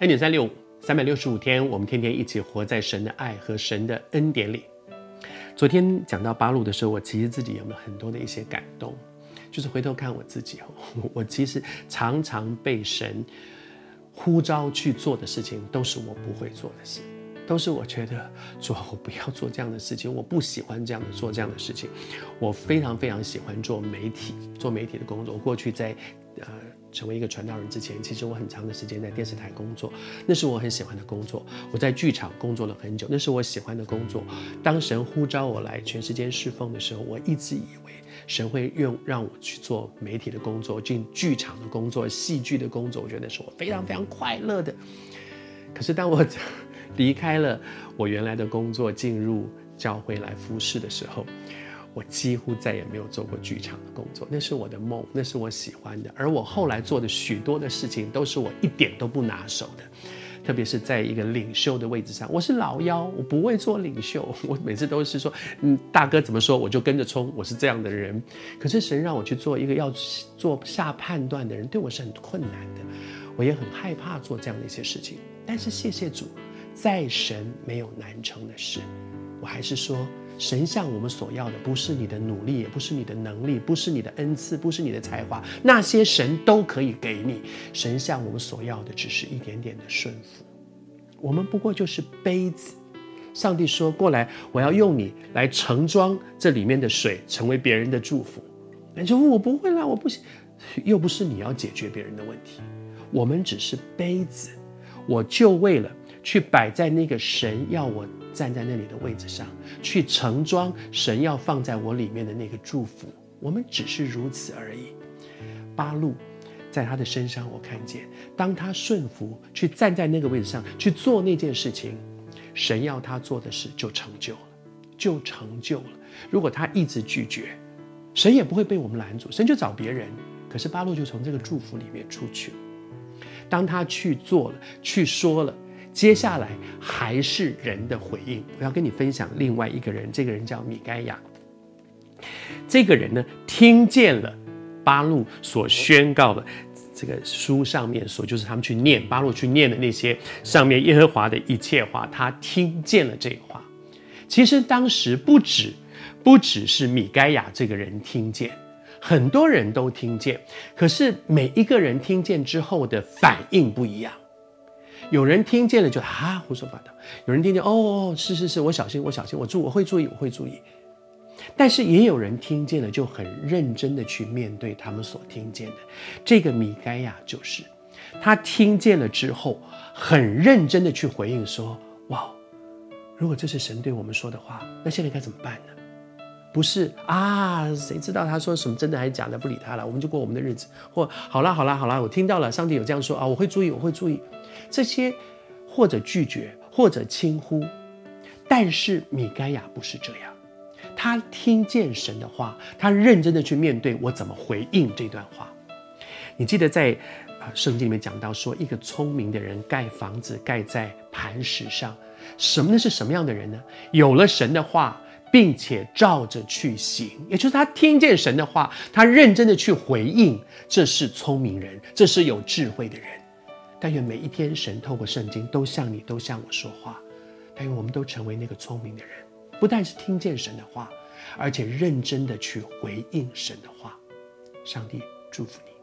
恩典三六五，三百六十五天，我们天天一起活在神的爱和神的恩典里。昨天讲到八路的时候，我其实自己有没有很多的一些感动？就是回头看我自己，我其实常常被神呼召去做的事情，都是我不会做的事。都是我觉得做，我不要做这样的事情，我不喜欢这样的做这样的事情。我非常非常喜欢做媒体，做媒体的工作。我过去在呃成为一个传道人之前，其实我很长的时间在电视台工作，那是我很喜欢的工作。我在剧场工作了很久，那是我喜欢的工作。当神呼召我来全世界侍奉的时候，我一直以为神会用让我去做媒体的工作，进剧场的工作、戏剧的工作，我觉得那是我非常非常快乐的。可是当我离开了我原来的工作，进入教会来服侍的时候，我几乎再也没有做过剧场的工作。那是我的梦，那是我喜欢的。而我后来做的许多的事情，都是我一点都不拿手的。特别是在一个领袖的位置上，我是老幺，我不会做领袖。我每次都是说，嗯，大哥怎么说，我就跟着冲。我是这样的人。可是神让我去做一个要做下判断的人，对我是很困难的。我也很害怕做这样的一些事情。但是谢谢主。在神没有难成的事，我还是说，神向我们所要的不是你的努力，也不是你的能力，不是你的恩赐，不是你的才华，那些神都可以给你。神向我们所要的只是一点点的顺服。我们不过就是杯子。上帝说：“过来，我要用你来盛装这里面的水，成为别人的祝福。”你说我不会啦，我不行，又不是你要解决别人的问题。我们只是杯子，我就为了。去摆在那个神要我站在那里的位置上，去盛装神要放在我里面的那个祝福。我们只是如此而已。八路在他的身上，我看见，当他顺服去站在那个位置上去做那件事情，神要他做的事就成就了，就成就了。如果他一直拒绝，神也不会被我们拦住，神就找别人。可是八路就从这个祝福里面出去了。当他去做了，去说了。接下来还是人的回应。我要跟你分享另外一个人，这个人叫米该亚。这个人呢，听见了八路所宣告的这个书上面所，就是他们去念八路去念的那些上面耶和华的一切话，他听见了这个话。其实当时不止不只是米该亚这个人听见，很多人都听见，可是每一个人听见之后的反应不一样。有人听见了就啊胡说八道，有人听见哦是是是，我小心我小心我注我会注意我会注意，但是也有人听见了就很认真的去面对他们所听见的。这个米该亚就是他听见了之后，很认真的去回应说：哇，如果这是神对我们说的话，那现在该怎么办呢？不是啊，谁知道他说什么真的还是假的？不理他了，我们就过我们的日子。或好啦好啦好啦，我听到了，上帝有这样说啊，我会注意我会注意。这些或者拒绝，或者轻忽，但是米该亚不是这样，他听见神的话，他认真的去面对，我怎么回应这段话？你记得在啊圣经里面讲到说，一个聪明的人盖房子盖在磐石上，什么呢？是什么样的人呢？有了神的话，并且照着去行，也就是他听见神的话，他认真的去回应，这是聪明人，这是有智慧的人。但愿每一天，神透过圣经都向你、都向我说话。但愿我们都成为那个聪明的人，不但是听见神的话，而且认真的去回应神的话。上帝祝福你。